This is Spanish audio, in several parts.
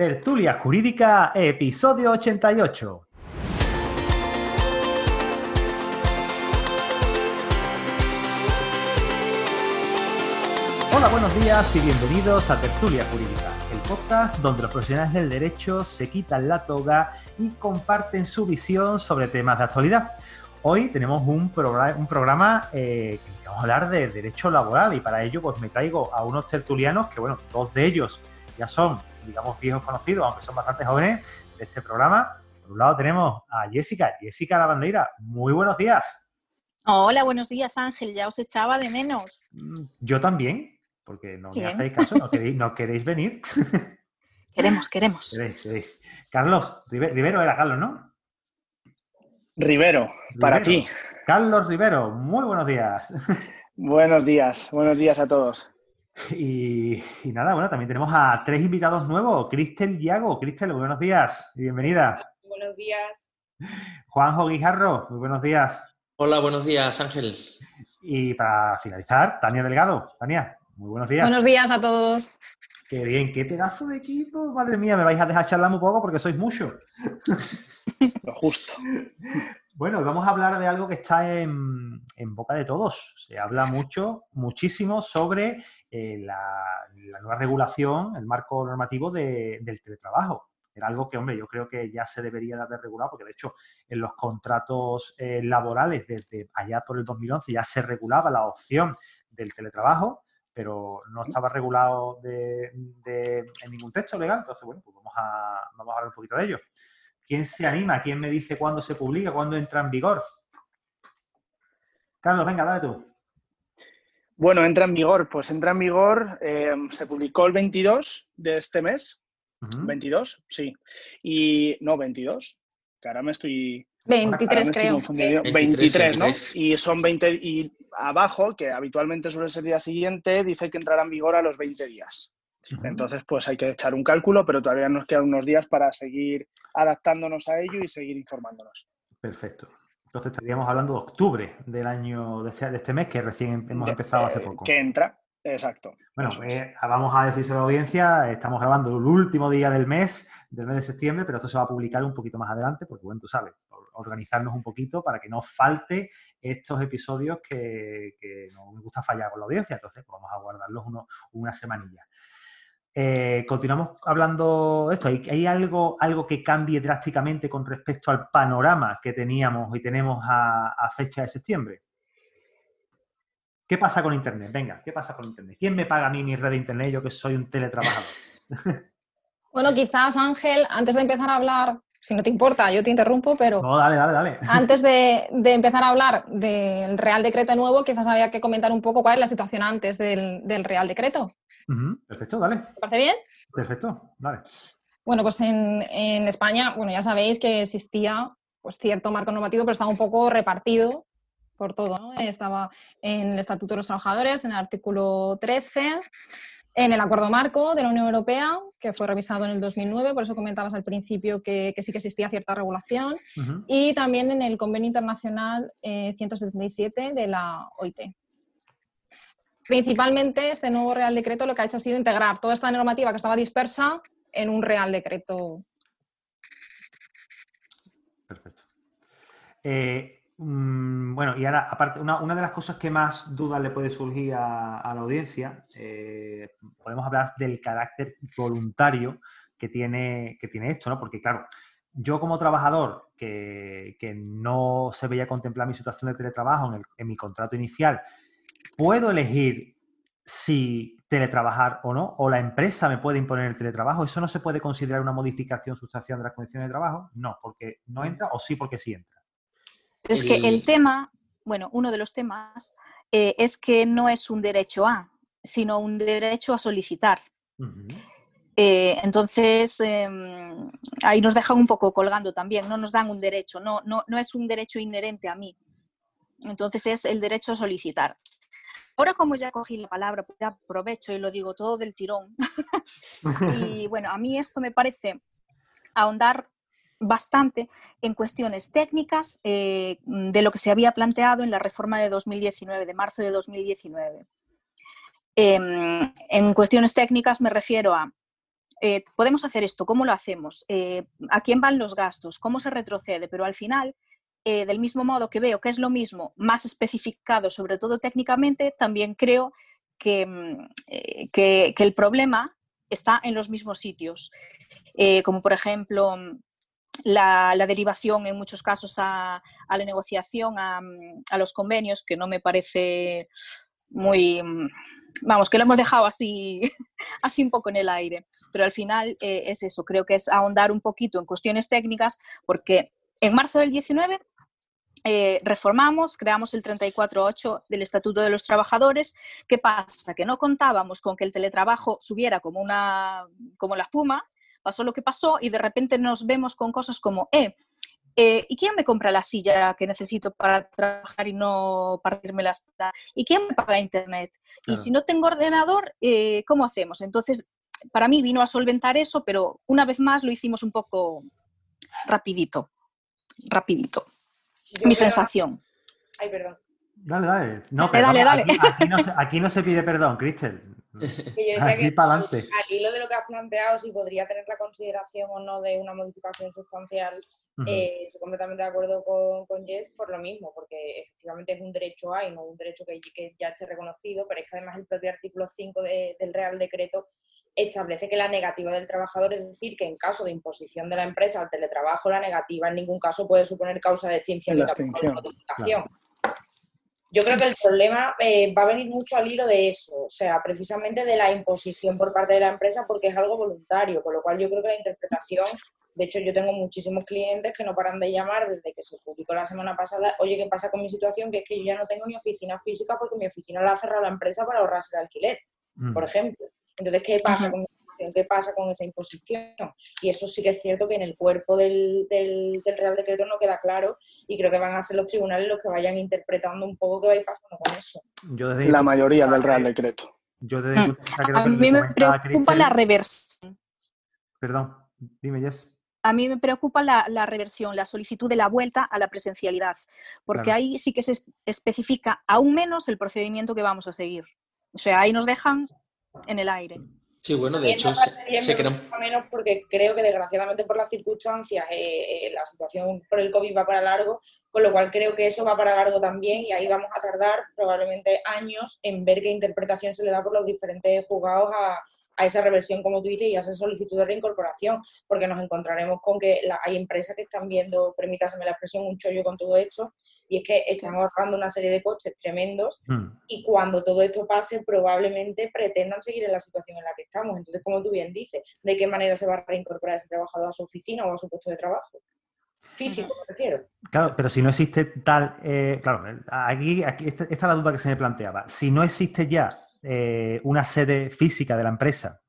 Tertulia Jurídica, episodio 88. Hola, buenos días y bienvenidos a Tertulia Jurídica, el podcast donde los profesionales del derecho se quitan la toga y comparten su visión sobre temas de actualidad. Hoy tenemos un, programa eh, que vamos a hablar de derecho laboral y para ello pues me traigo a unos tertulianos que, bueno, dos de ellos ya son, digamos, viejos conocidos, aunque son bastante jóvenes de este programa. Por un lado tenemos a Jessica, Jessica La Bandeira. Muy buenos días. Hola, buenos días Ángel, ya os echaba de menos. Mm, yo también, porque no me hacéis caso, no queréis, venir. Queremos, queremos. Carlos, Rivero era Carlos, ¿no? Rivero, para ti. Carlos Rivero, muy buenos días. Buenos días, buenos días a todos. Y, nada, bueno, también tenemos a tres invitados nuevos. Cristel Yago. Cristel, buenos días y bienvenida. Buenos días. Juanjo Guijarro, muy buenos días. Hola, buenos días, Ángel. Y para finalizar, Tania Delgado. Tania, muy buenos días. Buenos días a todos. Qué bien, qué pedazo de equipo. Madre mía, me vais a dejar charlar un poco porque sois muchos. Lo justo. Bueno, vamos a hablar de algo que está en, boca de todos. Se habla mucho, muchísimo sobre eh, la, nueva regulación, el marco normativo del teletrabajo. Era algo que, hombre, yo creo que ya se debería de haber regulado, porque de hecho en los contratos eh, laborales desde allá por el 2011 ya se regulaba la opción del teletrabajo, pero no estaba regulado en ningún texto legal. Entonces, bueno, pues vamos a, vamos a hablar un poquito de ello. ¿Quién se anima? ¿Quién me dice cuándo se publica, cuándo entra en vigor? Carlos, venga, dale tú. Bueno, entra en vigor. Pues entra en vigor, eh, se publicó el 22 de este mes. 22, sí. Y no, 22. Que ahora me estoy... 23 creo. 23, ¿no? Y son 20 y abajo, que habitualmente suele ser el día siguiente, dice que entrará en vigor a los 20 días. Entonces, pues hay que echar un cálculo, pero todavía nos quedan unos días para seguir adaptándonos a ello y seguir informándonos. Perfecto. Entonces estaríamos hablando de octubre del año de este, este mes, que recién hemos empezado hace poco. Que entra, exacto. Bueno, eh, vamos a decirse a la audiencia, estamos grabando el último día del mes, del mes de septiembre, pero esto se va a publicar un poquito más adelante, porque bueno, tú sabes, organizarnos un poquito para que no falte estos episodios que, no me gusta fallar con la audiencia, entonces pues vamos a guardarlos una semanilla. Eh, continuamos hablando de esto. ¿Hay, algo, algo que cambie drásticamente con respecto al panorama que teníamos y tenemos a, fecha de septiembre? ¿Qué pasa con Internet? Venga, ¿qué pasa con Internet? ¿Quién me paga a mí mi red de Internet? Yo que soy un teletrabajador. Bueno, quizás Ángel, antes de empezar a hablar si no te importa, yo te interrumpo, pero... No, dale, dale, dale. Antes de, empezar a hablar del Real Decreto nuevo, quizás había que comentar un poco cuál es la situación antes del, Real Decreto. Perfecto, dale. ¿Te parece bien? Perfecto, dale. Bueno, pues en, España, bueno, ya sabéis que existía pues, cierto marco normativo, pero estaba un poco repartido por todo, ¿no? Estaba en el Estatuto de los Trabajadores, en el artículo 13, en el acuerdo marco de la Unión Europea, que fue revisado en el 2009, por eso comentabas al principio que, sí que existía cierta regulación, y también en el Convenio Internacional 177 eh, de la OIT. Principalmente este nuevo Real Decreto lo que ha hecho ha sido integrar toda esta normativa que estaba dispersa en un Real Decreto. Perfecto. Eh, bueno, y ahora, aparte, una, de las cosas que más dudas le puede surgir a, la audiencia, eh, podemos hablar del carácter voluntario que tiene, que tiene esto, ¿no? Porque, claro, yo como trabajador que, no se veía contemplar mi situación de teletrabajo en, mi contrato inicial, ¿puedo elegir si teletrabajar o no? ¿O la empresa me puede imponer el teletrabajo? ¿Eso no se puede considerar una modificación sustancial de las condiciones de trabajo? No, porque no entra o sí porque sí entra. Es que el tema, bueno, uno de los temas eh, es que no es un derecho a, sino un derecho a solicitar. Eh, entonces, em, ahí nos dejan un poco colgando también, no nos dan un derecho, no, no, no es un derecho inherente a mí. Entonces es el derecho a solicitar. Ahora como ya cogí la palabra, pues ya aprovecho y lo digo todo del tirón. y bueno, a mí esto me parece ahondar bastante en cuestiones técnicas eh, de lo que se había planteado en la reforma de 2019, de marzo de 2019. Em, en cuestiones técnicas me refiero a eh, podemos hacer esto, ¿cómo lo hacemos? Eh, ¿A quién van los gastos? ¿Cómo se retrocede? Pero al final, del mismo modo que veo que es lo mismo, más especificado, sobre todo técnicamente, también creo que, mm, que, el problema está en los mismos sitios, como por ejemplo la, derivación en muchos casos a, la negociación, a, los convenios, que no me parece muy, vamos, que lo hemos dejado así, así un poco en el aire. Pero al final eh, es eso, creo que es ahondar un poquito en cuestiones técnicas, porque en marzo del 19 eh, reformamos, creamos el 34.8 del Estatuto de los Trabajadores. ¿Qué pasa? Que no contábamos con que el teletrabajo subiera como, una, como la espuma, pasó lo que pasó y de repente nos vemos con cosas como, eh, eh, ¿Y quién me compra la silla que necesito para trabajar y no partirme la espalda? ¿Y quién me paga internet? Y si no tengo ordenador, eh, ¿cómo hacemos? Entonces, para mí vino a solventar eso, pero una vez más lo hicimos un poco rapidito, rapidito. Mi sensación. Ay, perdón. Dale, dale. No, dale, dale, Aquí, no se, pide perdón, Cristel. aquí para adelante. Aquí lo de lo que has planteado, si podría tener la consideración o no de una modificación sustancial eh, estoy completamente de acuerdo con, con, Jess por lo mismo, porque efectivamente es un derecho A y no un derecho que, que ya esté reconocido, pero es que además el propio artículo 5 del Real Decreto establece que la negativa del trabajador, es decir, que en caso de imposición de la empresa al teletrabajo, la negativa en ningún caso puede suponer causa de extinción de la extinción. Yo creo que el problema eh, va a venir mucho al hilo de eso, o sea, precisamente de la imposición por parte de la empresa porque es algo voluntario, con lo cual yo creo que la interpretación de hecho, yo tengo muchísimos clientes que no paran de llamar desde que se publicó la semana pasada, oye, ¿qué pasa con mi situación? Que es que yo ya no tengo ni oficina física porque mi oficina la ha cerrado la empresa para ahorrarse el alquiler, mm. por ejemplo. Entonces, ¿qué pasa con mi situación? ¿Qué pasa con esa imposición? Y eso sí que es cierto que en el cuerpo del, del, Real Decreto no queda claro y creo que van a ser los tribunales los que vayan interpretando un poco qué va a ir pasando con eso. la mayoría del Real Decreto. Yo desde mm. a mí me preocupa la reversión. Perdón, dime, Jess a mí me preocupa la, reversión, la solicitud de la vuelta a la presencialidad, porque ahí sí que se especifica aún menos el procedimiento que vamos a seguir. O sea, ahí nos dejan en el aire. Sí, bueno, de hecho, se, se menos porque creo que desgraciadamente por las circunstancias eh, eh, la situación por el COVID va para largo, con lo cual creo que eso va para largo también y ahí vamos a tardar probablemente años en ver qué interpretación se le da por los diferentes juzgados a, a esa reversión, como tú dices, y a esa solicitud de reincorporación, porque nos encontraremos con que hay empresas que están viendo, permítaseme la expresión, un chollo con todo esto, y es que están ahorrando una serie de costes tremendos hmm. y cuando todo esto pase probablemente pretendan seguir en la situación en la que estamos. Entonces, como tú bien dices, ¿de qué manera se va a reincorporar ese trabajador a su oficina o a su puesto de trabajo? Físico, me refiero. Claro, pero si no existe tal... Eh, claro, aquí, aquí esta, esta es la duda que se me planteaba. Si no existe ya eh, una sede física de la empresa,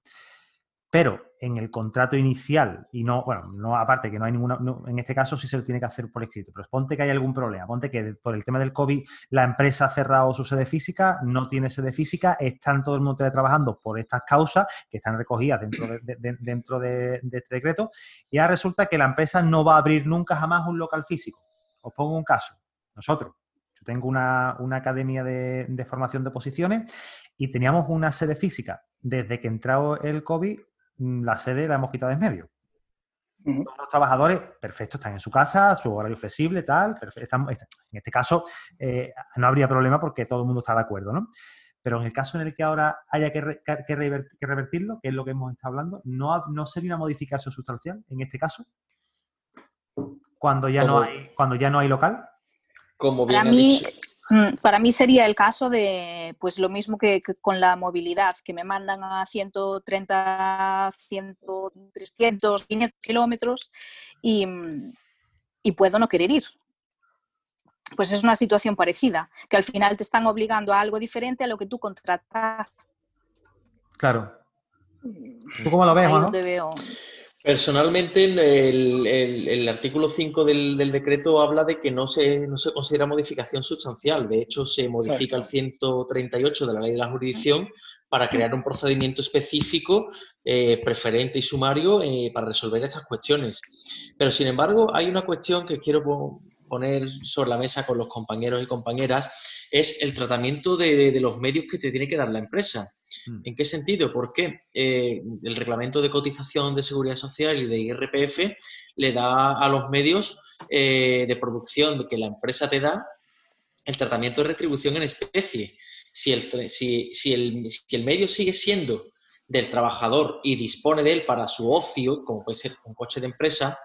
pero en el contrato inicial, y no, bueno, no aparte que no hay ninguna, en este caso sí se lo tiene que hacer por escrito, pero ponte que hay algún problema, ponte que por el tema del COVID la empresa ha cerrado su sede física, no tiene sede física, están todo el mundo trabajando por estas causas que están recogidas dentro de, dentro de, este decreto, y ahora resulta que la empresa no va a abrir nunca jamás un local físico. Os pongo un caso, nosotros. Yo tengo una, academia de, de formación de posiciones y teníamos una sede física. Desde que entró el COVID, la sede la hemos quitado en medio. los trabajadores, perfecto, están en su casa, su horario flexible, tal. en este caso, eh, no habría problema porque todo el mundo está de acuerdo, ¿no? Pero en el caso en el que ahora haya que, revertirlo, que es lo que hemos estado hablando, ¿no, no sería una modificación sustancial en este caso? Cuando ya, no hay, cuando ya no hay local. Como bien Para mí, Mm, para mí sería el caso de, pues lo mismo que, con la movilidad, que me mandan a 130, 100, 300, 500 kilómetros y, mm, y puedo no querer ir. Pues es una situación parecida, que al final te están obligando a algo diferente a lo que tú contratas. Claro. ¿Tú cómo lo ves, Personalmente, el, artículo 5 del, decreto habla de que no se, no se considera modificación sustancial. De hecho, se modifica el 138 de la ley de la jurisdicción para crear un procedimiento específico, eh, preferente y sumario eh, para resolver estas cuestiones. Pero, sin embargo, hay una cuestión que quiero poner sobre la mesa con los compañeros y compañeras, es el tratamiento de, de los medios que te tiene que dar la empresa. Mm. ¿En qué sentido? Porque eh, el reglamento de cotización de seguridad social y de IRPF le da a los medios eh, de producción que la empresa te da el tratamiento de retribución en especie. Si el, si, si el, si el medio sigue siendo del trabajador y dispone de él para su ocio, como puede ser un coche de empresa,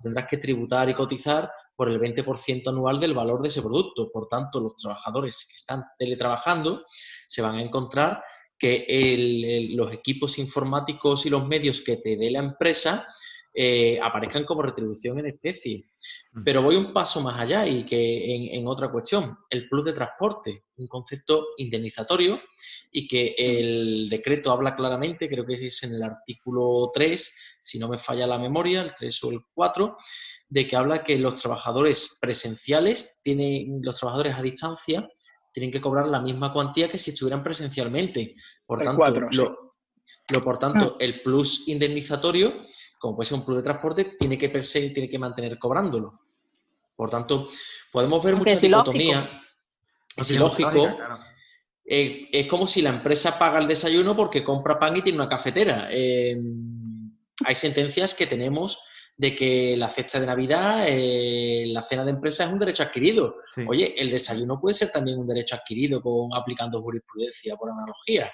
tendrás que tributar y cotizar por el 20% anual del valor de ese producto. Por tanto, los trabajadores que están teletrabajando se van a encontrar que los equipos informáticos y los medios que te dé la empresa eh, aparezcan como retribución en especie. Mm. Pero voy un paso más allá y que en, otra cuestión, el plus de transporte, un concepto indemnizatorio y que el decreto habla claramente, creo que es en el artículo 3, si no me falla la memoria, el 3 o el 4, de que habla que los trabajadores presenciales tienen, los trabajadores a distancia tienen que cobrar la misma cuantía que si estuvieran presencialmente. Por tanto, lo, por tanto, el plus indemnizatorio como puede ser un plus de transporte, tiene que perseguir, tiene que mantener cobrándolo. Por tanto, podemos ver mucha dicotomía. Es ilógico. Eh, es como si la empresa paga el desayuno porque compra pan y tiene una cafetera. Eh, hay sentencias que tenemos de que la fecha de Navidad, eh, la cena de empresa es un derecho adquirido. Oye, el desayuno puede ser también un derecho adquirido con aplicando jurisprudencia por analogía.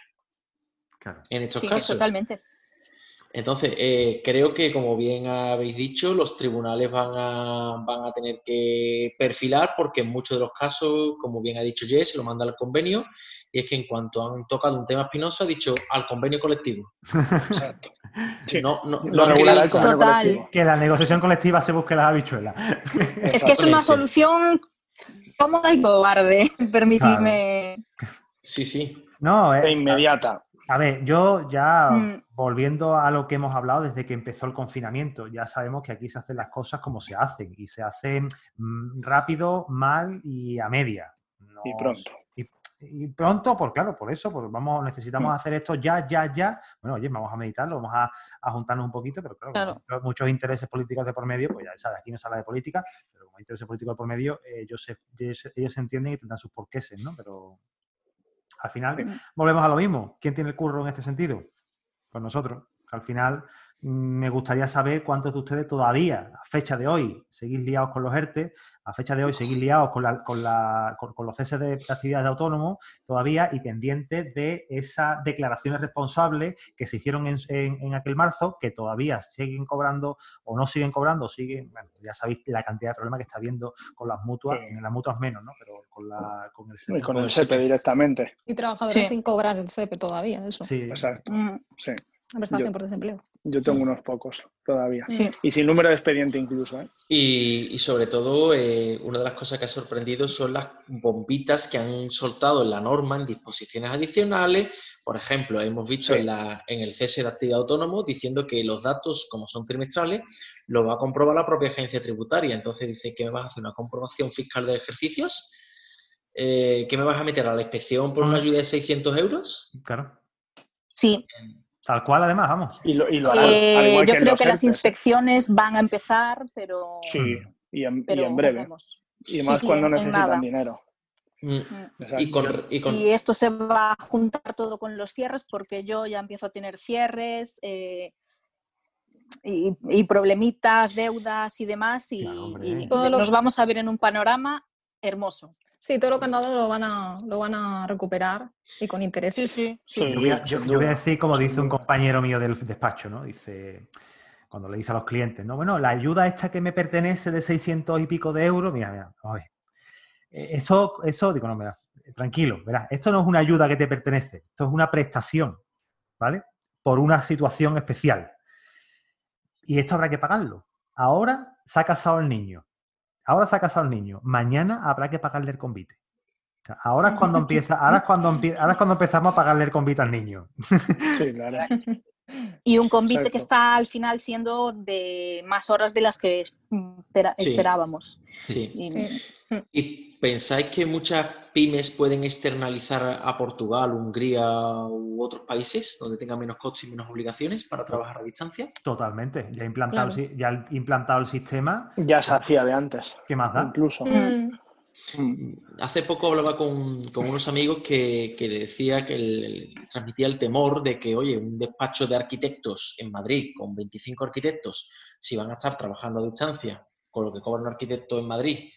Claro. En estos sí, casos. Totalmente. Entonces, eh, creo que, como bien habéis dicho, los tribunales van a, van a tener que perfilar porque en muchos de los casos, como bien ha dicho Jess, se lo manda al convenio y es que en cuanto han tocado un tema espinoso, ha dicho al convenio colectivo. Exacto. No, no, lo Total. Que la negociación colectiva se busque las habichuelas. Es que es una solución cómoda y cobarde, permitidme. Sí, sí. No, es, inmediata. A ver, yo ya mm. volviendo a lo que hemos hablado desde que empezó el confinamiento, ya sabemos que aquí se hacen las cosas como se hacen y se hacen mm, rápido, mal y a media. y pronto. Y, pronto, por claro, por eso, porque vamos, necesitamos mm. hacer esto ya, ya, ya. Bueno, oye, vamos a meditarlo, vamos a, juntarnos un poquito, pero claro, muchos intereses políticos de por medio, pues ya sabes, aquí no se habla de política, pero como hay intereses políticos de por medio, eh, ellos, se, ellos, se entienden y tendrán sus porqueses, ¿no? Pero al final volvemos a lo mismo. ¿Quién tiene el curro en este sentido? Pues nosotros. Al final me gustaría saber cuántos de ustedes todavía, a fecha de hoy, seguís liados con los ERTE, a fecha de hoy seguís liados con, con, los ceses de actividades de autónomos todavía y pendientes de esas declaraciones responsables que se hicieron en, aquel marzo, que todavía siguen cobrando o no siguen cobrando, siguen, bueno, ya sabéis la cantidad de problemas que está habiendo con las mutuas, en las mutuas menos, ¿no? Pero con, la, con el SEPE. Y con el SEPE directamente. Y trabajadores sin cobrar el SEPE todavía, eso. Sí, exacto. Mm. Sí. Prestación por desempleo. Yo tengo unos pocos todavía. Y sin número de expediente incluso. ¿eh? Y, sobre todo, eh, una de las cosas que ha sorprendido son las bombitas que han soltado en la norma en disposiciones adicionales. Por ejemplo, hemos visto en, la, en el cese de actividad autónomo diciendo que los datos, como son trimestrales, lo va a comprobar la propia agencia tributaria. Entonces dice que me vas a hacer una comprobación fiscal de ejercicios. Eh, ¿Qué me vas a meter a la inspección por una ayuda de 600 euros? Claro. Sí. Tal cual, además, vamos. Y lo, y lo eh, yo creo que las inspecciones van a empezar, pero. Sí, y en, breve. Y más cuando necesitan dinero. Mm. Mm. Y, esto se va a juntar todo con los cierres porque yo ya empiezo a tener cierres eh, y, problemitas, deudas y demás y, y nos vamos a ver en un panorama hermoso. Sí, todo lo que han dado lo van a, lo van a recuperar y con intereses. Sí, sí. Yo, voy a, decir, como dice un compañero mío del despacho, ¿no? Dice, cuando le dice a los clientes, no, bueno, la ayuda esta que me pertenece de 600 y pico de euros, mira, mira, oye, eh, eso, eso, digo, no, mira, tranquilo, verás, esto no es una ayuda que te pertenece, esto es una prestación, ¿vale? Por una situación especial. Y esto habrá que pagarlo. Ahora se ha casado el niño Ahora se ha casado el niño, mañana habrá que pagarle el convite. ahora es cuando empieza, ahora es cuando ahora es cuando empezamos a pagarle el convite al niño. Sí, claro. Y un convite que está al final siendo de más horas de las que esperábamos. Sí. Y, pensáis que muchas pymes pueden externalizar a Portugal, Hungría u otros países donde tengan menos costes y menos obligaciones para trabajar a distancia? Totalmente. Ya implantado, ya implantado el sistema. Ya se hacía de antes. ¿Qué más da? Incluso. Mm. Mm. Hace poco hablaba con, unos amigos que, le decía que transmitía el temor de que, oye, un despacho de arquitectos en Madrid con 25 arquitectos, si van a estar trabajando a distancia con lo que cobra un arquitecto en Madrid,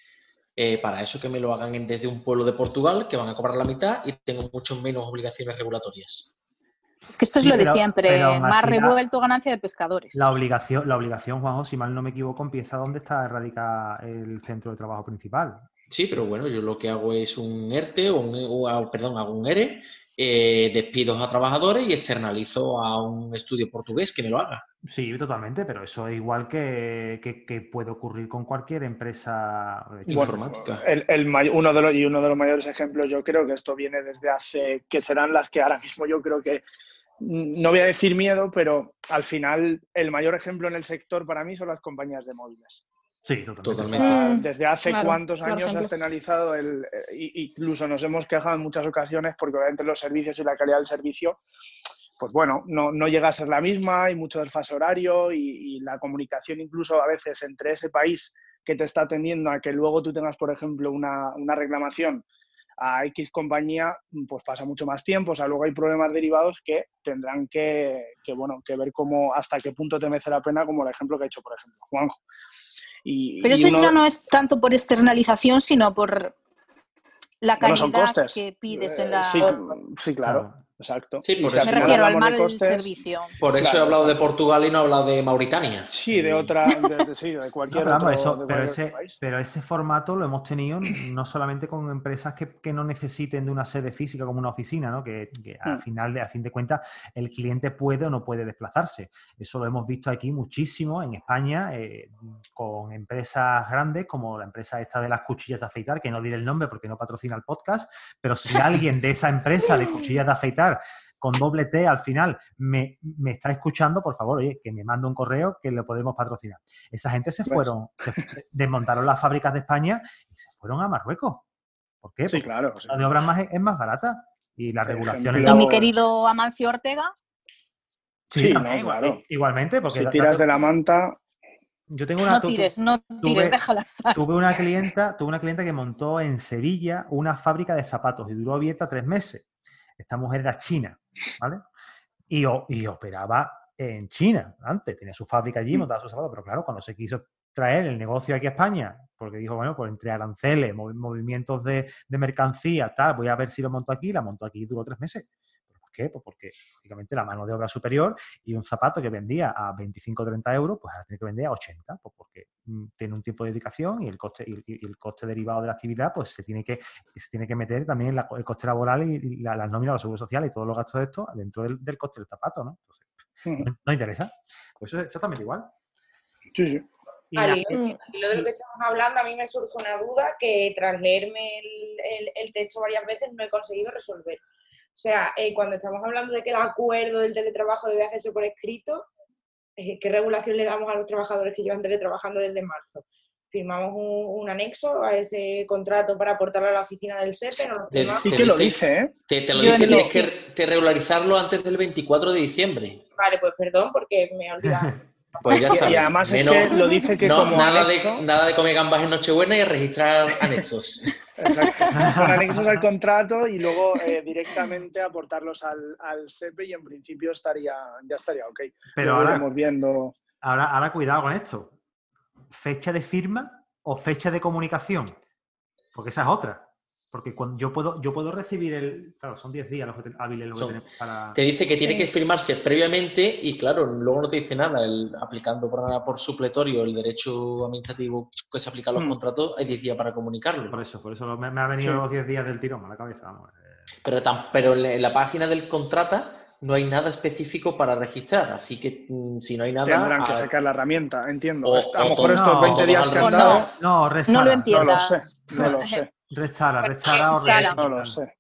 eh, para eso que me lo hagan desde un pueblo de Portugal, que van a cobrar la mitad y tengo mucho menos obligaciones regulatorias. Es que esto es lo de siempre, más revuelto ganancia de pescadores. La obligación, la obligación, Juanjo, si mal no me equivoco, empieza donde está radica el centro de trabajo principal. Sí, pero bueno, yo lo que hago es un ERTE, o, un, perdón, hago un ERE, eh, despido a trabajadores y externalizo a un estudio portugués que me lo haga. Sí, totalmente, pero eso es igual que, puede ocurrir con cualquier empresa informática. El, uno de los, y uno de los mayores ejemplos, yo creo que esto viene desde hace, que serán las que ahora mismo yo creo que, no voy a decir miedo, pero al final el mayor ejemplo en el sector para mí son las compañías de móviles. Sí, totalmente. desde hace cuántos años has penalizado el. Eh, incluso nos hemos quejado en muchas ocasiones porque obviamente los servicios y la calidad del servicio, pues bueno, no, no llega a ser la misma, hay mucho desfase horario y, la comunicación incluso a veces entre ese país que te está atendiendo a que luego tú tengas, por ejemplo, una, una reclamación a X compañía, pues pasa mucho más tiempo. O sea, luego hay problemas derivados que tendrán que, que, bueno, que ver cómo, hasta qué punto te merece la pena, como el ejemplo que ha hecho, por ejemplo, Juanjo. Pero eso ya no es tanto por externalización, sino por la calidad que pides en la... sí claro. Exacto. Sí, por Me refiero al mal servicio. Por eso he hablado de Portugal y no he hablado de Mauritania. Sí, de otra, de, sí, de cualquier otro, pero, ese, pero ese formato lo hemos tenido no solamente con empresas que, que no necesiten de una sede física como una oficina, ¿no? que, al hmm. final, de, a fin de cuentas, el cliente puede o no puede desplazarse. Eso lo hemos visto aquí muchísimo en España eh, con empresas grandes como la empresa esta de las cuchillas de afeitar, que no diré el nombre porque no patrocina el podcast, pero si alguien de esa empresa de cuchillas de afeitar con doble T al final me, está escuchando, por favor, oye, que me mande un correo que le podemos patrocinar. Esa gente se fueron, se, desmontaron las fábricas de España y se fueron a Marruecos. ¿Por qué? Porque claro. La de obras más, es más barata y la regulación ¿Y mi querido Amancio Ortega? Sí, claro. Igualmente, porque... Si tiras de la manta... Yo tengo una, no tires, no tires, déjala estar. Tuve una clienta, tuve una clienta que montó en Sevilla una fábrica de zapatos y duró abierta tres meses. Esta mujer era china, ¿vale? Y, y operaba en China antes, tenía su fábrica allí, mm. montaba sus zapatos, pero claro, cuando se quiso traer el negocio aquí a España, porque dijo, bueno, pues entre aranceles, movimientos de, de mercancía, tal, voy a ver si lo monto aquí, la monto aquí y duró tres meses qué? Pues porque lógicamente la mano de obra superior y un zapato que vendía a 25 o 30 euros, pues ahora tiene que vender a 80, pues porque mm, tiene un tiempo de dedicación y el coste, y, el coste derivado de la actividad, pues se tiene que, se tiene que meter también el coste laboral y, las nóminas, los seguros sociales y todos los gastos de esto dentro del, coste del zapato, ¿no? Entonces, no, interesa. Pues eso es exactamente igual. Sí, sí. Lo de lo que estamos hablando, a mí me surge una duda que tras leerme el, el texto varias veces no he conseguido resolver. O sea, eh, cuando estamos hablando de que el acuerdo del teletrabajo debe hacerse por escrito, eh, ¿qué regulación le damos a los trabajadores que llevan teletrabajando desde marzo? firmamos un, anexo a ese contrato para aportarlo a la oficina del SEPE. sí que lo dice, ¿eh? Te, lo dice, tienes que, regularizarlo antes del 24 de diciembre. Vale, pues perdón, porque me he olvidado. Pues ya Y además es que lo dice que como nada, de, nada de comer gambas en Nochebuena y registrar anexos. Exacto. Son anexos al contrato y luego eh, directamente aportarlos al, al SEPE y en principio estaría, ya estaría ok. Pero ahora, viendo... ahora, ahora cuidado con esto. ¿Fecha de firma o fecha de comunicación? Porque esa es otra. Porque cuando yo puedo, yo puedo recibir el. Claro, son 10 días los hábiles los que tenemos para. Te dice que tiene que firmarse previamente y, claro, luego no te dice nada. El, aplicando por, por supletorio el derecho administrativo que se aplica a los mm. contratos, hay 10 días para comunicarlo. Por eso, por eso me, ha venido los 10 días del tirón a la cabeza. Eh. Pero, pero en la página del contrata no hay nada específico para registrar, así que mm, si no hay nada... Tendrán que sacar la herramienta, entiendo. a lo mejor estos 20 días que han dado... No, no, lo entiendo. No lo sé, no lo sé. Rechara, rechara o No lo sé.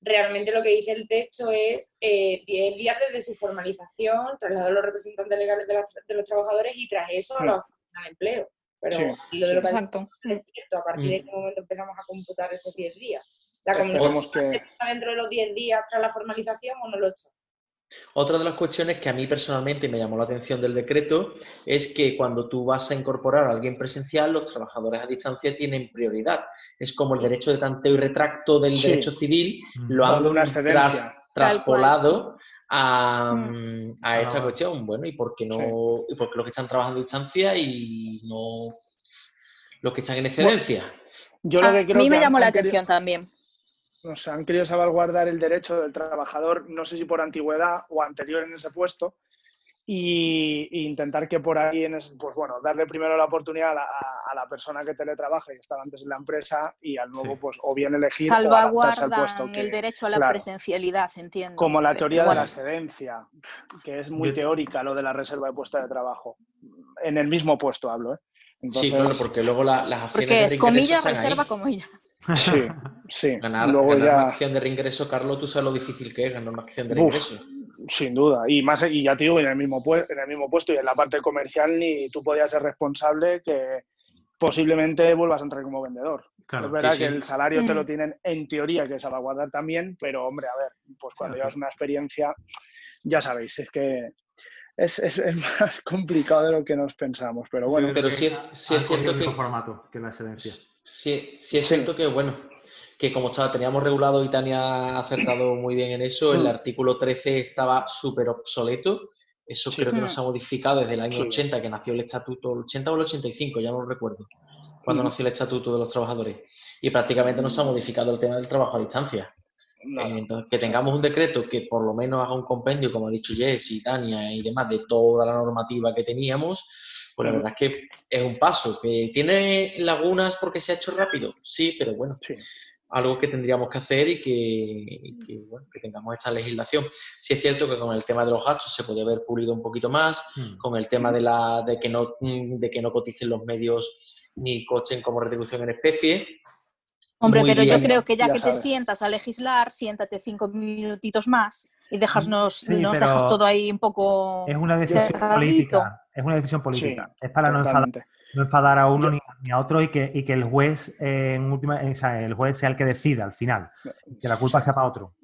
Realmente lo que dice el texto es 10 eh, días desde su formalización, trasladar a los representantes legales de, los trabajadores y tras eso a la oficina de empleo. Pero lo de lo que Exacto. es cierto, a partir de qué momento empezamos a computar esos 10 días. ¿La comunicación que... está dentro de los 10 días tras la formalización o no lo echa? Otra de las cuestiones que a mí personalmente me llamó la atención del decreto es que cuando tú vas a incorporar a alguien presencial, los trabajadores a distancia tienen prioridad. Es como el derecho de tanteo y retracto del derecho civil, lo han traspolado a, mm. a, esta cuestión. Bueno, ¿y por qué no? ¿Y por qué los que están trabajando a distancia y no los que están en excedencia? yo lo que creo a mí me llamó la atención también no sé, han querido salvaguardar el derecho del trabajador, no sé si por antigüedad o anterior en ese puesto, y, intentar que por ahí, en pues bueno, darle primero la oportunidad a, la persona que teletrabaja y que estaba antes en la empresa y al nuevo, pues, o bien elegir Salvaguardan al puesto. el derecho a la presencialidad, entiendo. Como la teoría de la excedencia, que es muy teórica lo de la reserva de puesto de trabajo. En el mismo puesto hablo, ¿eh? sí, claro, porque luego las acciones Porque es comillas reserva como ella. Sí, sí. Ganar, una acción de reingreso, Carlos, tú sabes lo difícil que es ganar una acción de reingreso. sin duda. Y más y ya te digo, en el, mismo en el mismo puesto y en la parte comercial ni tú podías ser responsable que posiblemente vuelvas a entrar como vendedor. es verdad que el salario te lo mm. tienen en teoría que salvaguardar también, pero hombre, a ver, pues cuando llevas una experiencia, ya sabéis, es que es, es, es, más complicado de lo que nos pensamos, pero bueno. Pero sí es, sí es cierto que... formato que la excedencia. Sí, sí es cierto que, bueno, que como estaba, teníamos regulado y Tania ha acertado muy bien en eso, el mm. artículo 13 estaba súper obsoleto. Eso creo que no se ha modificado desde el año 80, que nació el estatuto, el 80 o el 85, ya no lo recuerdo, cuando mm. nació el estatuto de los trabajadores. Y prácticamente no se ha modificado el tema del trabajo a distancia. Eh, entonces, que tengamos un decreto que por lo menos haga un compendio, como ha dicho Jess y Tania y demás, de toda la normativa que teníamos, pues la verdad es que es un paso. ¿Que tiene lagunas porque se ha hecho rápido? Sí, pero bueno, algo que tendríamos que hacer y que, bueno, que, tengamos esta legislación. Sí es cierto que con el tema de los gastos se puede haber pulido un poquito más, hmm. con el tema de, la, de, que no, de que no coticen los medios ni cochen como retribución en especie, Hombre, pero yo creo que ya, que te sientas a legislar, siéntate cinco minutitos más y dejarnos, nos dejas todo ahí un poco. Es una decisión política. Es una decisión política. es para no enfadar, a uno ni, a otro y que, y que el juez en última, el juez sea el que decida al final. Que la culpa sea para otro.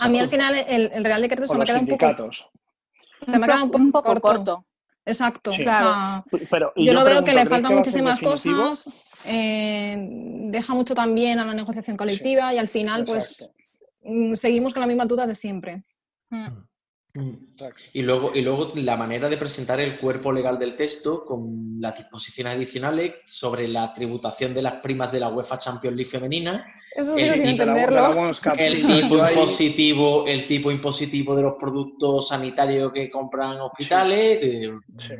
a mí al final el, Real Decreto se me queda un poco. Se me queda un poco, corto. Exacto. yo, lo veo que le faltan muchísimas cosas, eh, deja mucho también a la negociación colectiva y al final pues seguimos con la misma duda de siempre. Mm. Y luego, y luego la manera de presentar el cuerpo legal del texto con las disposiciones adicionales sobre la tributación de las primas de la UEFA Champions League femenina. Eso sí, el, tipo, entenderlo. el tipo impositivo, el tipo impositivo de los productos sanitarios que compran hospitales. sí,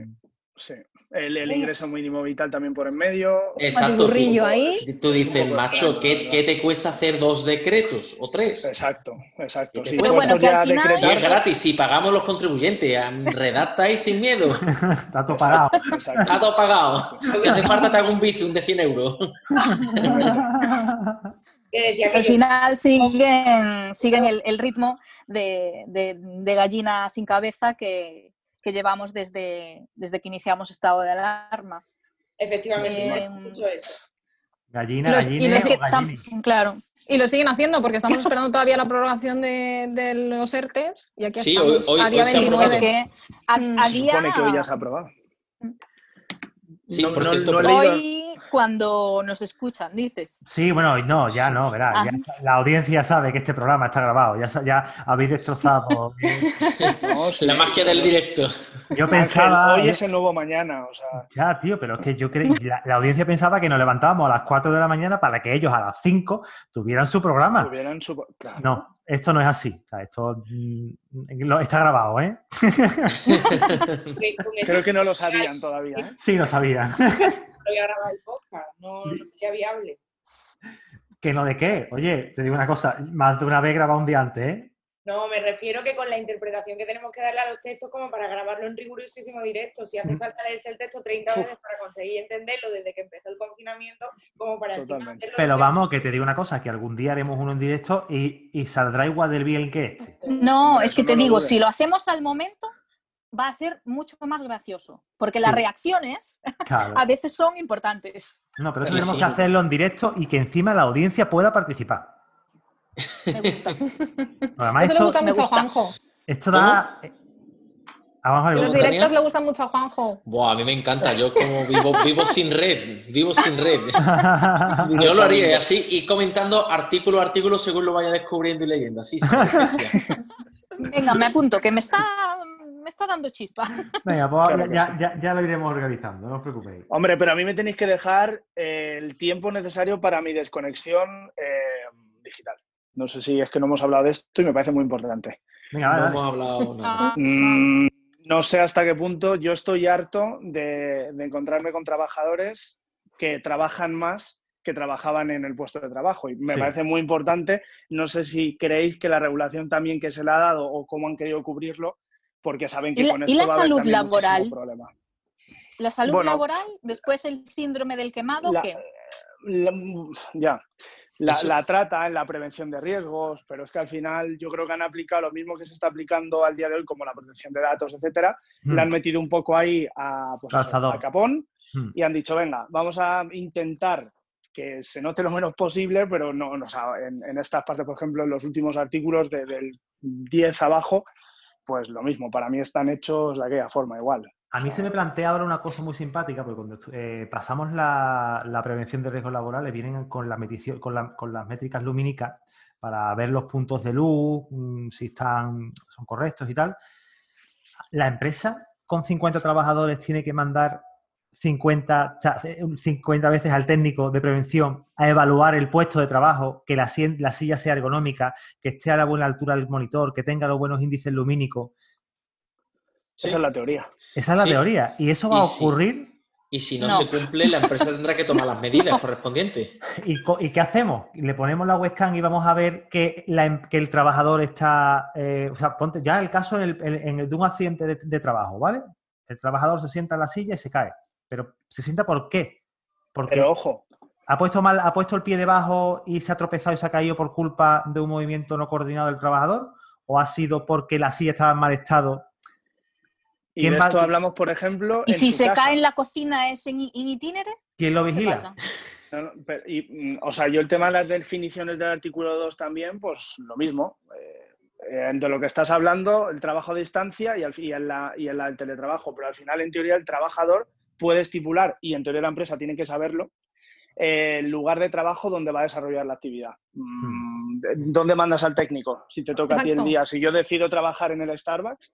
sí el, ingreso mínimo vital también por en medio. Exacto. Tú, ahí. tú dices, macho, ¿qué, ¿qué, te cuesta hacer dos decretos o tres? Exacto, exacto. Sí, bueno, que al final... es gratis, si pagamos los contribuyentes, redactáis sin miedo. Está todo pagado. Está todo pagado. Si hace falta te hago un bici, un de 100 euros. al final siguen, siguen el, el ritmo de, de, de gallina sin cabeza que, que llevamos desde, desde que iniciamos estado de alarma. Efectivamente, mucho eso. Gallina, gallina, y claro. Y lo siguen haciendo porque estamos esperando todavía la aprobación de, de los ERTES y aquí estamos a día 29. Que a, a se supone que hoy ya se ha aprobado. Sí, por cierto, hoy cuando nos escuchan, dices. Sí, bueno, no, ya no, verás. Ah. la audiencia sabe que este programa está grabado, ya, ya habéis destrozado. la magia del directo. Yo pensaba. hoy es el nuevo mañana, o sea. Ya, tío, pero es que yo creo. La, la, audiencia pensaba que nos levantábamos a las 4 de la mañana para que ellos a las 5 tuvieran su programa. Tuvieran su. No, esto no es así. O sea, esto mm, está grabado, ¿eh? Creo que no lo sabían todavía. ¿eh? Sí, lo sabían voy a grabar el podcast, no, sería viable. ¿Que no de qué? Oye, te digo una cosa, más de una vez grabado un día antes, ¿eh? No, me refiero que con la interpretación que tenemos que darle a los textos como para grabarlo en rigurosísimo directo, si hace falta leerse el texto 30 veces para conseguir entenderlo desde que empezó el confinamiento, como para hacerlo. Pero vamos, que te digo una cosa, que algún día haremos uno en directo y, y saldrá igual del bien que este. No, es que te digo, si lo hacemos al momento, va a ser mucho más gracioso, porque las reacciones a veces son importantes. No, pero eso tenemos que hacerlo en directo y que encima la audiencia pueda participar. Me gusta. Además, Eso le gusta mucho a Juanjo. Esto da. A los directos le gustan mucho a Juanjo. Buah, a mí me encanta. Yo como vivo, vivo sin red, vivo sin red. Yo lo haría así y comentando artículo a artículo según lo vaya descubriendo y leyendo. Así Venga, me apunto, que me está, me está dando chispa. Venga, pues ya, lo iremos organizando, no os preocupéis. Hombre, pero a mí me tenéis que dejar eh, el tiempo necesario para mi desconexión eh, digital. No sé si es que no hemos hablado de esto y me parece muy importante. Venga, no hemos hablado nada. Ah. Mm, no sé hasta qué punto yo estoy harto de, encontrarme con trabajadores que trabajan más que trabajaban en el puesto de trabajo. Y me parece muy importante. No sé si creéis que la regulación también que se le ha dado o cómo han querido cubrirlo, porque saben que con esto ¿y la va salud a haber laboral? problema. ¿La salud laboral? ¿Después el síndrome del quemado? ¿qué? ya la, trata en la prevención de riesgos, pero es que al final yo creo que han aplicado lo mismo que se está aplicando al día de hoy, como la protección de datos, etcétera, le han mm. metido un poco ahí a, pues capón mm. y han dicho, venga, vamos a intentar que se note lo menos posible, pero no, no en, en estas partes, por ejemplo, en los últimos artículos del 10 abajo, pues lo mismo, para mí están hechos de aquella forma igual. A mí se me plantea ahora una cosa muy simpática, porque cuando eh, pasamos la, prevención de riesgos laborales, vienen con, la con, las métricas lumínicas para ver los puntos de luz, mm, si están, son correctos y tal. La empresa con 50 trabajadores tiene que mandar 50, 50 veces al técnico de prevención a evaluar el puesto de trabajo, que la, la silla sea ergonómica, que esté a la buena altura del monitor, que tenga los buenos índices lumínicos esa es la teoría. Esa es la teoría. ¿Y eso va a ocurrir? y si no, se cumple, la empresa tendrá que tomar las medidas correspondientes. ¿Y, qué hacemos? Le ponemos la webcam y vamos a ver que, em, el trabajador está... Eh, o sea, ponte ya el caso en el, de un accidente de, trabajo, ¿vale? El trabajador se sienta en la silla y se cae. Pero ¿se sienta por qué? Porque Pero ojo. Ha puesto, mal, ¿Ha puesto el pie debajo y se ha tropezado y se ha caído por culpa de un movimiento no coordinado del trabajador? ¿O ha sido porque la silla estaba en mal estado y de esto hablamos, por ejemplo. ¿Y si se cae en la cocina es en, itinere? ¿Quién lo vigila? y, o sea, yo el tema de las definiciones del artículo 2 también, pues lo mismo. Eh, entre lo que estás hablando, el trabajo a distancia y, al, y, en la, y en la, el teletrabajo, pero al final, en teoría, el trabajador puede estipular, y en teoría la empresa tiene que saberlo, el lugar de trabajo donde va a desarrollar la actividad. Hmm. Mm, ¿Dónde mandas al técnico? Si te toca a ti el día. Si yo decido trabajar en el Starbucks,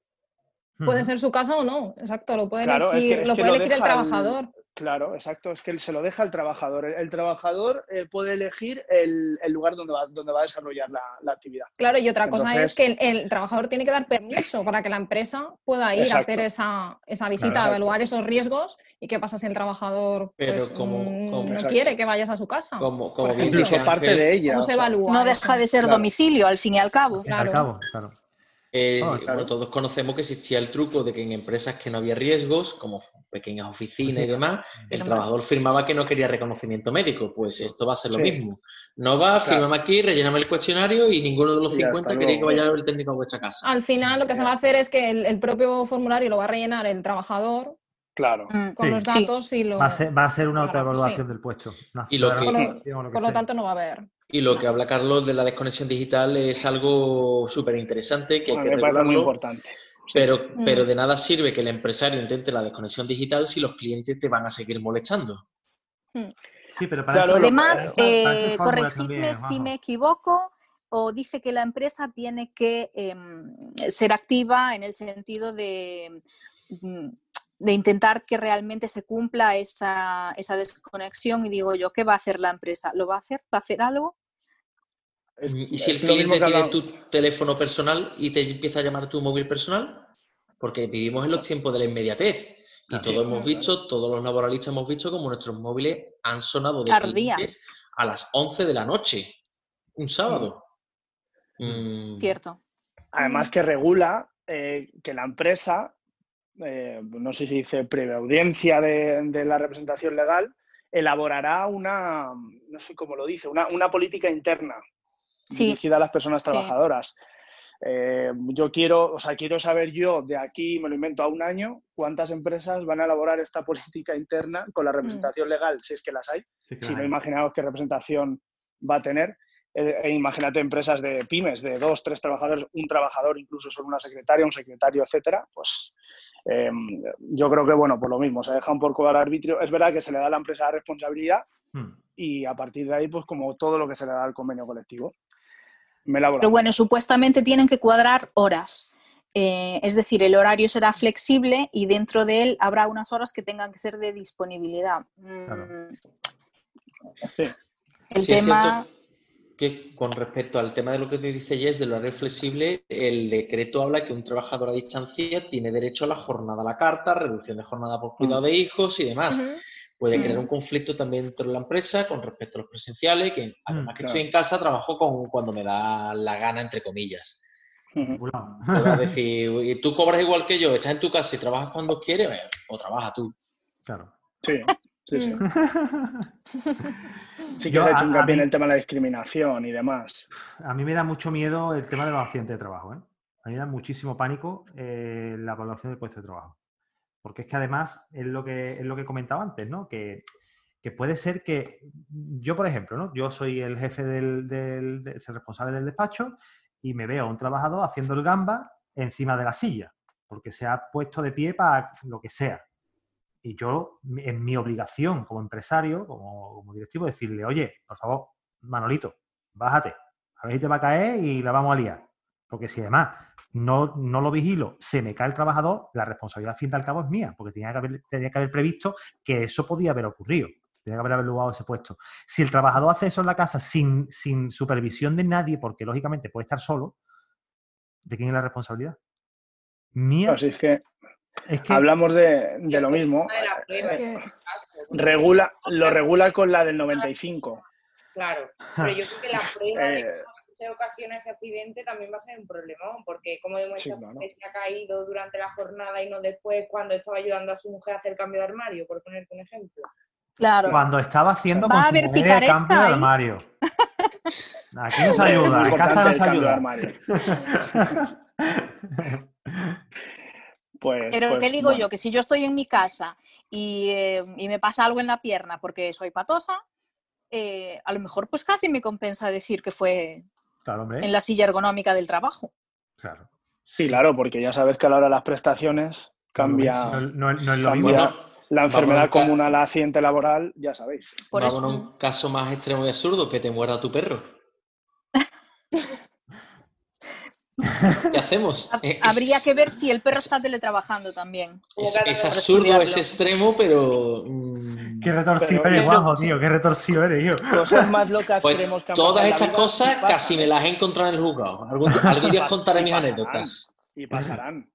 Puede ser su casa o no, exacto, lo puede elegir, lo puede elegir el trabajador. claro, exacto, es que se lo deja el trabajador. El, trabajador eh, puede elegir el, lugar donde va, donde va a desarrollar la, actividad. Claro, y otra cosa es que el, trabajador tiene que dar permiso para que la empresa pueda ir a hacer esa, visita, a evaluar esos riesgos y qué pasa si el trabajador pues, mm, no quiere que vayas a su casa. Como, incluso parte de ella. no deja de ser domicilio, al fin y al cabo. Al cabo, claro. Eh, ah, todos conocemos que existía el truco de que en empresas que no había riesgos, como pequeñas oficinas y demás, el trabajador firmaba que no quería reconocimiento médico. Pues esto va a ser lo mismo. No va, firmame aquí, rellename el cuestionario y ninguno de los 50 quería que vaya el técnico a vuestra casa. Al final lo que se va a hacer es que el, propio formulario lo va a rellenar el trabajador Claro. Mm, con los datos y lo... Va a ser, va a ser una autoevaluación del puesto. Y lo por lo tanto no va a haber. Y lo que habla Carlos de la desconexión digital es algo súper interesante que hay que regularlo. muy importante. Pero, mm. pero de nada sirve que el empresario intente la desconexión digital si los clientes te van a seguir molestando. Mm. Sí, pero para eso, Además, eh, corregidme si me equivoco, o dice que la empresa tiene que em, ser activa en el sentido de, mm, de intentar que realmente se cumpla esa, esa, desconexión. Y digo yo, ¿qué va a hacer la empresa? ¿Lo va a hacer? ¿Va a hacer algo? ¿Y si el cliente tiene tu teléfono personal y te empieza a llamar tu móvil personal? Porque vivimos en los tiempos de la inmediatez. Y todos hemos visto, todos los laboralistas hemos visto como nuestros móviles han sonado de clientes a las 11 de la noche, un sábado. Mm. Cierto. Además que regula eh, que la empresa, eh, no sé si dice previa audiencia de, la representación legal, elaborará una, no sé cómo lo dice, una, una política interna dirigida a las personas trabajadoras. Eh, yo quiero, o sea, quiero saber yo de aquí, me lo invento a un año, cuántas empresas van a elaborar esta política interna con la mm. representación legal, si es que las hay. si no, imaginaos qué representación va a tener. e imagínate empresas de pymes, de dos, tres trabajadores, un trabajador, incluso solo una secretaria, un secretario, etcétera, pues em, yo creo que, bueno, por lo mismo, se deja un poco al arbitrio. Es verdad que se le da a la empresa la responsabilidad hmm. y a partir de ahí, pues como todo lo que se le da al convenio colectivo. Pero bueno, supuestamente tienen que cuadrar horas. Eh, es decir, el horario será flexible y dentro de él habrá unas horas que tengan que ser de disponibilidad. Mm. Sí. El tema que con respecto al tema de lo que te dice Jess del horario flexible, el decreto habla que un trabajador a distancia tiene derecho a la jornada a la carta, reducción de jornada por cuidado de hijos y demás. Puede crear un conflicto también dentro de la empresa con respecto a los presenciales, que además que estoy en casa, trabajo con cuando me da la gana, entre comillas. Uh decir, tú cobras igual que yo, estás en tu casa y trabajas cuando quieres, o trabaja tú. Claro. Sí. Sí, sí. sí que se ha hecho hincapié en el tema de la discriminación y demás. A mí me da mucho miedo el tema de los accidentes de trabajo. ¿eh? A mí me da muchísimo pánico eh, la evaluación del puesto de trabajo. Porque es que además es lo que, es lo que comentaba antes, ¿no? Que, puede ser que yo, por ejemplo, ¿no? Yo soy el jefe del, del, responsable del despacho y me veo a un trabajador haciendo el gamba encima de la silla, porque se ha puesto de pie para lo que sea. Y yo, en mi obligación como empresario, como, directivo, decirle, oye, por favor, Manolito, bájate, a ver si te va a caer y la vamos a liar. Porque si además no, no lo vigilo, se me cae el trabajador, la responsabilidad al fin y al cabo es mía, porque tenía que haber, tenía que haber previsto que eso podía haber ocurrido. Tenía que haber averiguado ese puesto. Si el trabajador hace eso en la casa sin, sin supervisión de nadie, porque lógicamente puede estar solo, ¿de quién es la responsabilidad? Mía. Pues es que Hablamos de, lo mismo. regula, lo regula con la del 95. Claro, pero yo creo que la prueba de eh. Se ocasiona ese accidente también va a ser un problemón, porque como demuestra que se ha caído durante la jornada y no después cuando estaba ayudando a su mujer a hacer cambio de armario, por ponerte un ejemplo. Claro. Cuando estaba haciendo con su mujer el cambio de armario. Aquí nos ayuda, en casa nos ayuda. Pues, Pero ¿qué pues, digo yo? Que si yo estoy en mi casa eh, y, me pasa algo en la pierna porque soy patosa, eh, a lo mejor pues casi me compensa decir que fue en la silla ergonómica del trabajo. Claro. Sí, claro, porque ya sabes que a la hora de las prestaciones cambia, no, es lo mismo, la enfermedad común a la accidente laboral, ya sabéis. Por Vamos un caso más extremo y absurdo, que te muera tu perro. ¿Qué hacemos? Habría que ver si el perro está teletrabajando también. Es, absurdo, es extremo, pero. Mm, qué retorcido eres, Juanjo, tío. Qué retorcido eres, yo. Cosas más locas pues queremos Todas estas cosas casi me las he encontrado en el juzgado. Algún, día os contaré mis anécdotas. Y pasarán.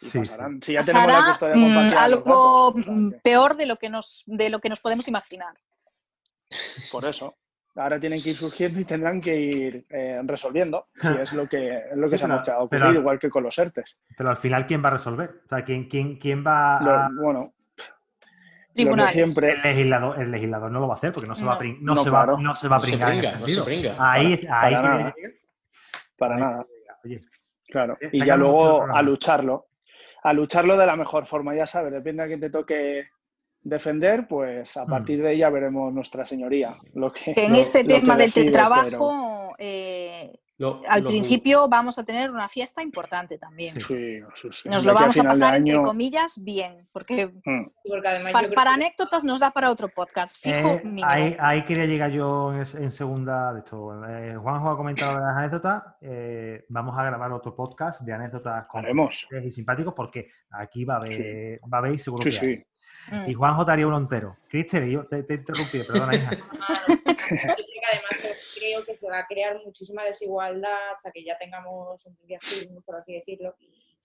Y pasarán. Si ya tenemos la custodia compartida. Algo peor de lo, que nos, de lo que nos podemos imaginar. Por eso ahora tienen que ir surgiendo y tendrán que ir eh, resolviendo, si es lo que, es lo que se nos ha ocurrido, igual que con los ERTES. Pero al final, ¿quién va a resolver? O sea, ¿quién, quién, quién va a...? bueno, siempre... El legislador, el legislador no lo va a hacer porque no se va a, no, se va, no se va a pringar en ese sentido. Ahí, ahí Para nada. Para nada. claro. Y ya luego a lucharlo. A lucharlo de la mejor forma, ya sabes, depende a quién te toque defender, pues a mm. partir de ella veremos nuestra señoría. Lo que, en este tema del trabajo, eh, al principio vamos a tener una fiesta importante también. Nos lo vamos a pasar, entre comillas, bien, porque, mm. para, anécdotas nos da para otro podcast, fijo. Eh, ahí, quería llegar yo en, segunda de esto. Eh, Juanjo ha comentado las anécdotas. vamos a grabar otro podcast de anécdotas con y simpáticos porque aquí va a haber, va a haber seguro que hay. Mm. Y Juanjo te haría uno entero. Cristian, yo te, te interrumpí, perdona, hija. además creo que se va a crear muchísima desigualdad hasta que ya tengamos un día por así decirlo,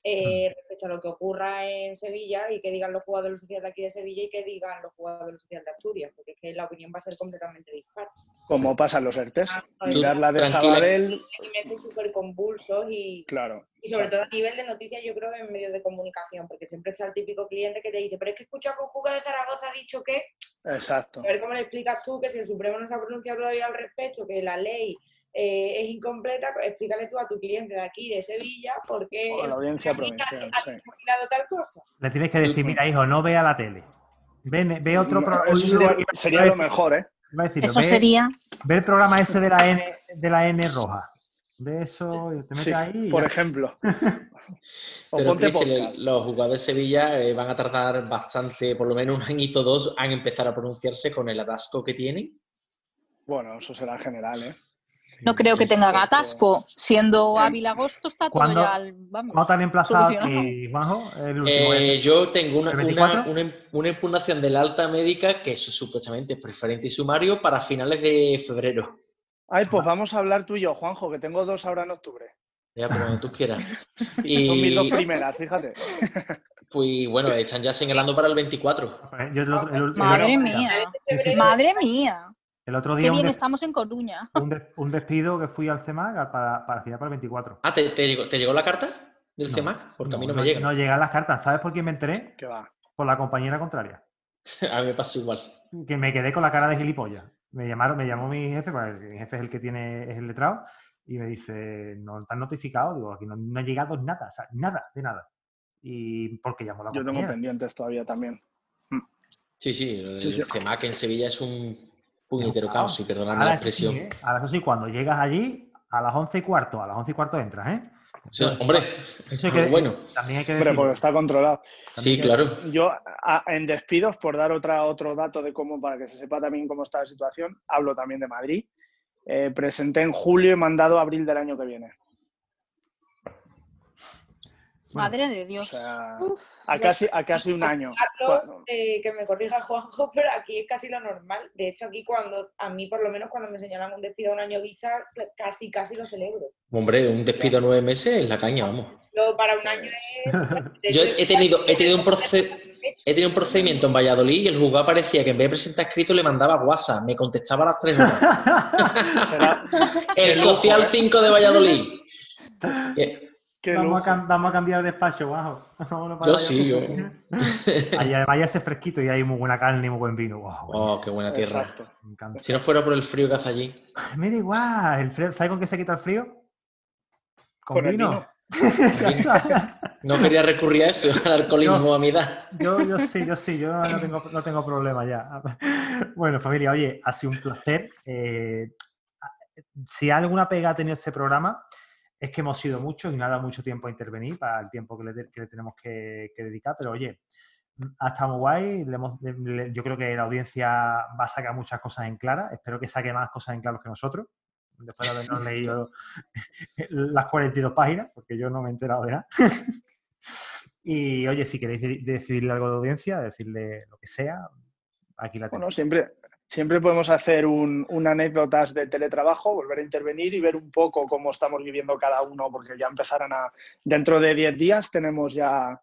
eh, respecto a lo que ocurra en Sevilla y que digan los jugadores sociales de aquí de Sevilla y que digan los jugadores sociales de Asturias, porque es que la opinión va a ser completamente dispar. Como pasan los ERTES. Ah, Mirar la de Sabadell. súper convulsos y, claro. y sobre todo a nivel de noticias, yo creo en medios de comunicación, porque siempre está el típico cliente que te dice, pero es que escucha con Juga de Zaragoza ha dicho que. Exacto. A ver cómo le explicas tú que si el Supremo no se ha pronunciado todavía al respecto, que la ley eh, es incompleta, explícale tú a tu cliente de aquí, de Sevilla, por qué la audiencia provincial, ha, tal cosa. Le tienes que decir, mira, hijo, no vea la tele. Ve, ve otro programa. Eso sería, lo mejor, ¿eh? Eso sería. Ve el programa ese de la N de la N roja. De eso, te metes ahí. por ejemplo. o ponte los jugadores de Sevilla eh, van a tardar bastante, por lo menos un añito dos, en empezar a pronunciarse con el atasco que tienen. Bueno, eso será general, ¿eh? No creo que tengan atasco. Siendo Ávila agosto está todo ya vamos, ¿Cuándo están emplazados aquí, Juanjo? Eh, yo tengo una, una, una, impugnación de la alta médica que eso supuestamente es preferente y sumario para finales de febrero. Ay, pues vamos a hablar tú y yo, Juanjo, que tengo dos ahora en octubre. Ya, pero cuando tú quieras. y... Son mis dos primeras, fíjate. Pues bueno, están ya señalando para el 24. Madre mía. Madre mía. El otro día. Qué bien, estamos en Coruña. Un, despido que fui al CEMAC para, para para el 24. Ah, ¿te, llegó, la carta del CEMAC? Porque a mí no, me llega. No llegan las cartas. ¿Sabes por quién me enteré? ¿Qué va? Por la compañera contraria. a mí me pasa igual. Que me quedé con la cara de gilipollas. Me llamaron, me llamó mi jefe, porque mi jefe es el que tiene, es el letrado, y me dice, no están notificado, digo, aquí no, ha llegado nada, o sea, nada, de nada. Y porque llamó la Yo tengo pendientes todavía también. Sí, sí, lo del CEMAC en Sevilla es un puñetero caos, y perdonadme la expresión. ¿eh? Ahora eso sí, cuando llegas allí, a las once y cuarto, a las once y cuarto entras, ¿eh? hombre, eso que, bueno. También hay que decir. Hombre, porque está controlado. sí, claro. Yo, en despidos, por dar otra, otro dato de cómo, para que se sepa también cómo está la situación, hablo también de Madrid. Eh, presenté en julio y mandado abril del año que viene. Madre de Dios. a, casi, a casi un año. Eh, que me corrija Juanjo, pero aquí es casi lo normal. De hecho, aquí cuando, a mí por lo menos cuando me señalan un despido un año bicha, casi, casi lo celebro. Hombre, un despido a nueve meses es la caña, vamos. para un año es... Yo he tenido, he tenido un He tenido un procedimiento en Valladolid y el juzgado parecía que en vez de presentar escrito le mandaba WhatsApp, me contestaba a las tres horas. el Social 5 ¿eh? de Valladolid. Vamos a, cambiar de despacho, bajo. yo sí, yo. Ahí además ese fresquito y hay muy buena carne y muy buen vino. oh, qué buena tierra. Si no fuera por el frío que hace allí. Me da igual. El frío, ¿Sabes con qué se quita el frío? Con, vino. no quería recurrir a eso, al alcoholismo a mi edad. Yo, yo sí, yo sí, yo no tengo, no tengo problema ya. Bueno, familia, oye, ha sido un placer. Eh, si alguna pega ha tenido este programa, es que hemos sido muchos y no ha dado mucho tiempo a intervenir para el tiempo que le, tenemos que, dedicar, pero oye, ha estado muy guay. yo creo que la audiencia va a sacar muchas cosas en clara. Espero que saque más cosas en claro que nosotros, después de habernos leído las 42 páginas, porque yo no me he enterado de nada. y oye, si queréis decirle algo de audiencia, decirle lo que sea, aquí la tengo. Bueno, siempre, Siempre podemos hacer un, anécdotas de teletrabajo, volver a intervenir y ver un poco cómo estamos viviendo cada uno, porque ya empezarán a... Dentro de 10 días tenemos ya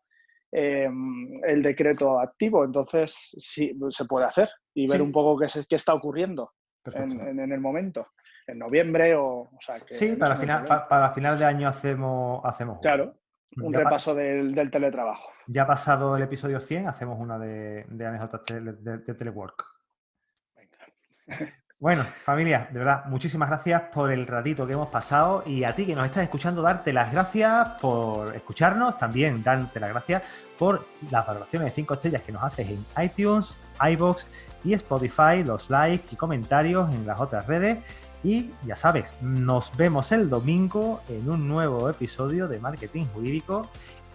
em, el decreto activo, entonces sí, se puede hacer y ver un poco qué, qué está ocurriendo en, el momento, en noviembre o... sí, para final, para, final de año hacemos... hacemos claro, un repaso del, teletrabajo. Ya pasado el episodio 100, hacemos una de, anécdotas de telework. Bueno, familia, de verdad, muchísimas gracias por el ratito que hemos pasado y a ti que nos estás escuchando, darte las gracias por escucharnos, también darte las gracias por las valoraciones de 5 estrellas que nos haces en iTunes, iBox y Spotify, los likes y comentarios en las otras redes. Y ya sabes, nos vemos el domingo en un nuevo episodio de Marketing Jurídico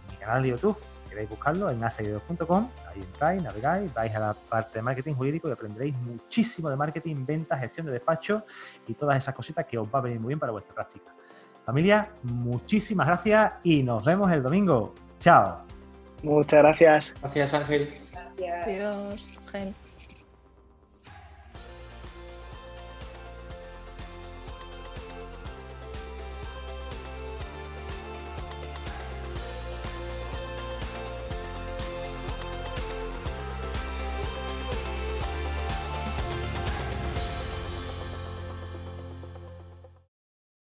en mi canal de YouTube queréis buscarlo en aseguidos.com, entráis, navegáis, vais a la parte de marketing jurídico y aprenderéis muchísimo de marketing, ventas, gestión de despacho y todas esas cositas que os va a venir muy bien para vuestra práctica. Familia, muchísimas gracias y nos vemos el domingo. Chao. Muchas gracias. Gracias, Ángel. Gracias. Adiós, Ángel.